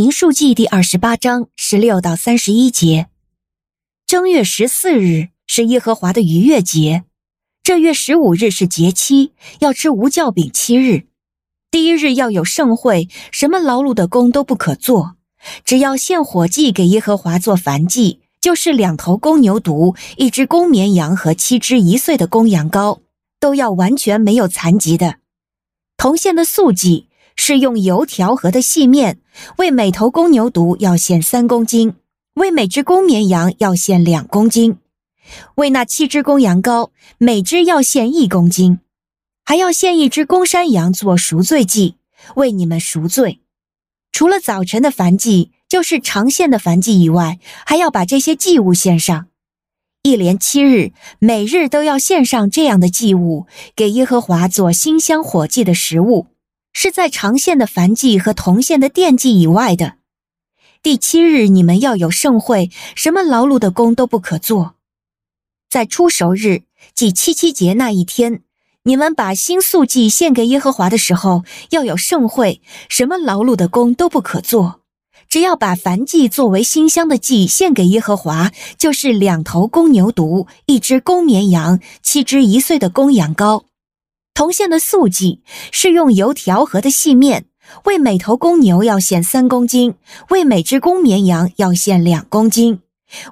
民数记第二十八章十六到三十一节：正月十四日是耶和华的逾越节，这月十五日是节期，要吃无酵饼七日。第一日要有盛会，什么劳碌的工都不可做，只要献火祭给耶和华做燔祭，就是两头公牛犊、一只公绵羊和七只一岁的公羊羔，都要完全没有残疾的。同献的素祭是用油调和的细面，为每头公牛犊要献三公斤，为每只公绵羊要献两公斤，为那七只公羊羔，每只要献一公斤。还要献一只公山羊做赎罪祭，为你们赎罪。除了早晨的燔祭，就是常献的燔祭以外，还要把这些祭物献上。一连七日，每日都要献上这样的祭物，给耶和华做馨香火祭的食物，是在长线的燔祭和同线的奠祭以外的。第七日，你们要有盛会，什么劳碌的工都不可做。在初熟日，即七七节那一天。你们把新素祭献给耶和华的时候，要有盛会，什么劳碌的工都不可做。只要把燔祭作为馨香的祭献给耶和华，就是两头公牛犊、一只公绵羊、七只一岁的公羊羔。铜线的素祭是用油调和的细面，为每头公牛要献三公斤，为每只公绵羊要献两公斤，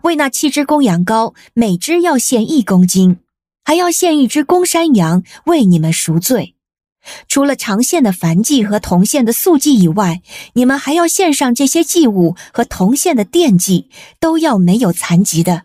为那七只公羊羔，每只要献一公斤。还要献一只公山羊为你们赎罪，除了长线的燔祭和铜线的素祭以外，你们还要献上这些祭物和铜线的奠祭，都要没有残疾的。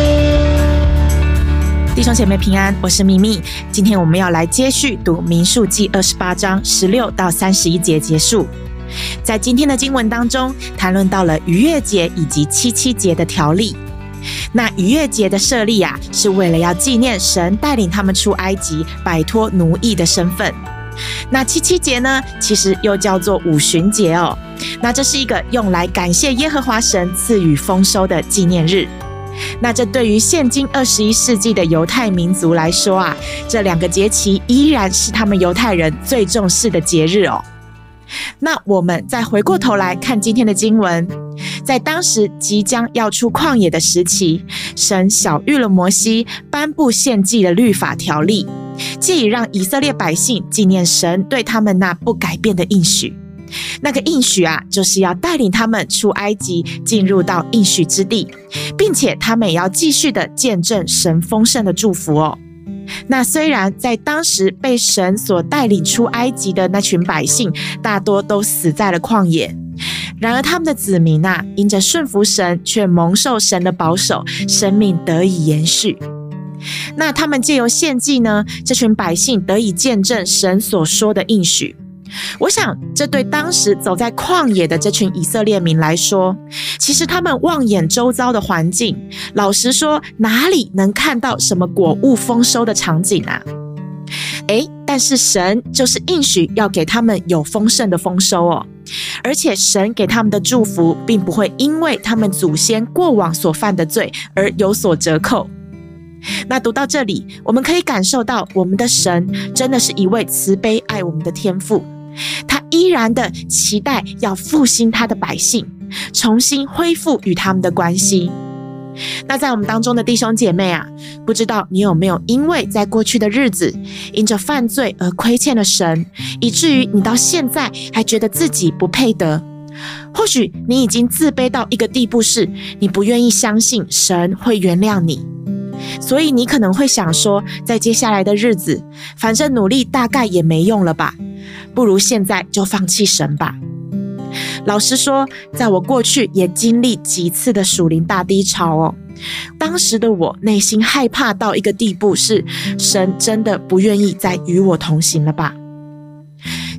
弟兄姐妹平安，我是蜜蜜。今天我们要来接续读民数记二十八章十六到三十一节结束。在今天的经文当中，谈论到了逾越节以及七七节的条例。那逾越节的设立啊，是为了要纪念神带领他们出埃及，摆脱奴役的身份。那七七节呢，其实又叫做五旬节哦。那这是一个用来感谢耶和华神赐予丰收的纪念日。那这对于现今二十一世纪的犹太民族来说啊，这两个节期依然是他们犹太人最重视的节日哦。那我们再回过头来看今天的经文。在当时即将要出旷野的时期，神晓谕了摩西，颁布献祭的律法条例，借以让以色列百姓纪念神对他们那不改变的应许。那个应许啊，就是要带领他们出埃及，进入到应许之地，并且他们也要继续的见证神丰盛的祝福哦。那虽然在当时被神所带领出埃及的那群百姓，大多都死在了旷野。然而，他们的子民啊，因着顺服神，却蒙受神的保守，生命得以延续。那他们借由献祭呢，这群百姓得以见证神所说的应许。我想，这对当时走在旷野的这群以色列民来说，其实他们望眼周遭的环境，老实说，哪里能看到什么果物丰收的场景啊？诶，但是神就是应许要给他们有丰盛的丰收哦。而且神给他们的祝福，并不会因为他们祖先过往所犯的罪而有所折扣。那读到这里，我们可以感受到，我们的神真的是一位慈悲爱我们的天父，他依然的期待要复兴他的百姓，重新恢复与他们的关系。那在我们当中的弟兄姐妹啊，不知道你有没有因为在过去的日子因着犯罪而亏欠了神，以至于你到现在还觉得自己不配得？或许你已经自卑到一个地步，是你不愿意相信神会原谅你，所以你可能会想说，在接下来的日子，反正努力大概也没用了吧，不如现在就放弃神吧。老实说，在我过去也经历几次的属灵大低潮哦。当时的我内心害怕到一个地步，是神真的不愿意再与我同行了吧？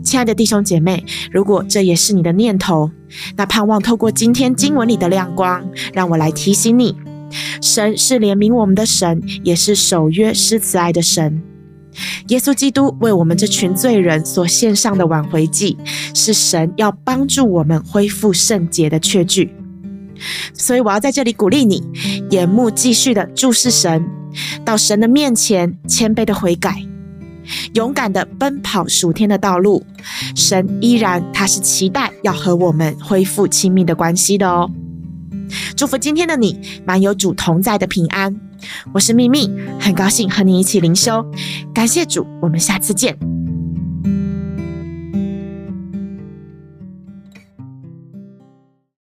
亲爱的弟兄姐妹，如果这也是你的念头，那盼望透过今天经文里的亮光，让我来提醒你：神是怜悯我们的神，也是守约施慈爱的神。耶稣基督为我们这群罪人所献上的挽回祭，是神要帮助我们恢复圣洁的确据。所以我要在这里鼓励你，眼目继续的注视神，到神的面前谦卑的悔改。勇敢的奔跑属天的道路，神依然他是期待要和我们恢复亲密的关系的哦。祝福今天的你，满有主同在的平安。我是秘密，很高兴和你一起灵修，感谢主，我们下次见。